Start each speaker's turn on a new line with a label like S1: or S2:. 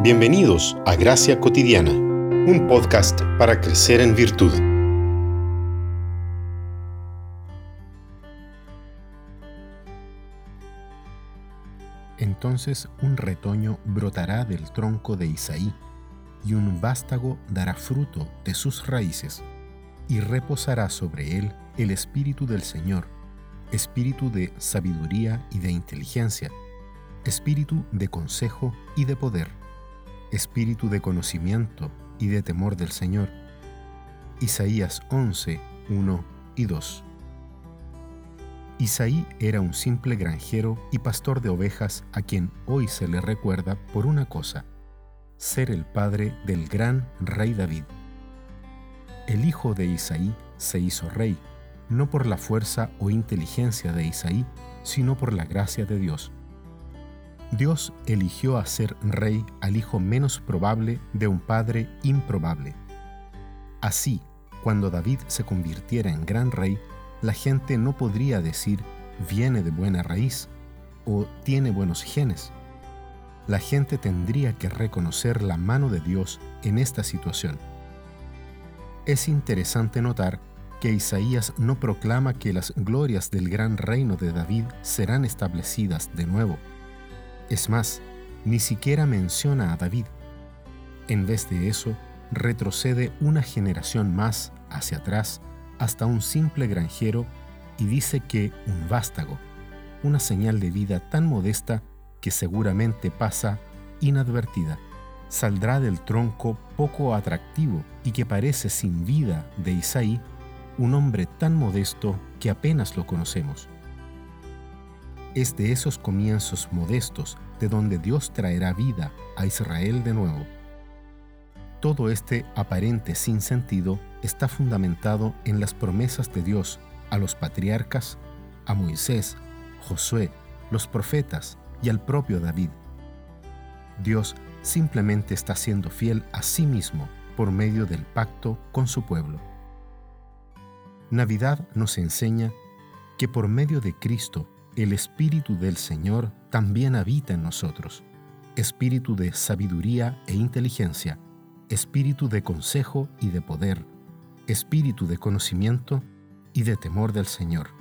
S1: Bienvenidos a Gracia Cotidiana, un podcast para crecer en virtud.
S2: Entonces un retoño brotará del tronco de Isaí, y un vástago dará fruto de sus raíces, y reposará sobre él el espíritu del Señor, espíritu de sabiduría y de inteligencia, espíritu de consejo y de poder espíritu de conocimiento y de temor del Señor. Isaías 11, 1 y 2. Isaí era un simple granjero y pastor de ovejas a quien hoy se le recuerda por una cosa, ser el padre del gran rey David. El hijo de Isaí se hizo rey, no por la fuerza o inteligencia de Isaí, sino por la gracia de Dios. Dios eligió hacer rey al hijo menos probable de un padre improbable. Así, cuando David se convirtiera en gran rey, la gente no podría decir viene de buena raíz o tiene buenos genes. La gente tendría que reconocer la mano de Dios en esta situación. Es interesante notar que Isaías no proclama que las glorias del gran reino de David serán establecidas de nuevo es más, ni siquiera menciona a David. En vez de eso, retrocede una generación más hacia atrás hasta un simple granjero y dice que un vástago, una señal de vida tan modesta que seguramente pasa inadvertida, saldrá del tronco poco atractivo y que parece sin vida de Isaí, un hombre tan modesto que apenas lo conocemos. Es de esos comienzos modestos de donde Dios traerá vida a Israel de nuevo. Todo este aparente sinsentido está fundamentado en las promesas de Dios a los patriarcas, a Moisés, Josué, los profetas y al propio David. Dios simplemente está siendo fiel a sí mismo por medio del pacto con su pueblo. Navidad nos enseña que por medio de Cristo el Espíritu del Señor también habita en nosotros, espíritu de sabiduría e inteligencia, espíritu de consejo y de poder, espíritu de conocimiento y de temor del Señor.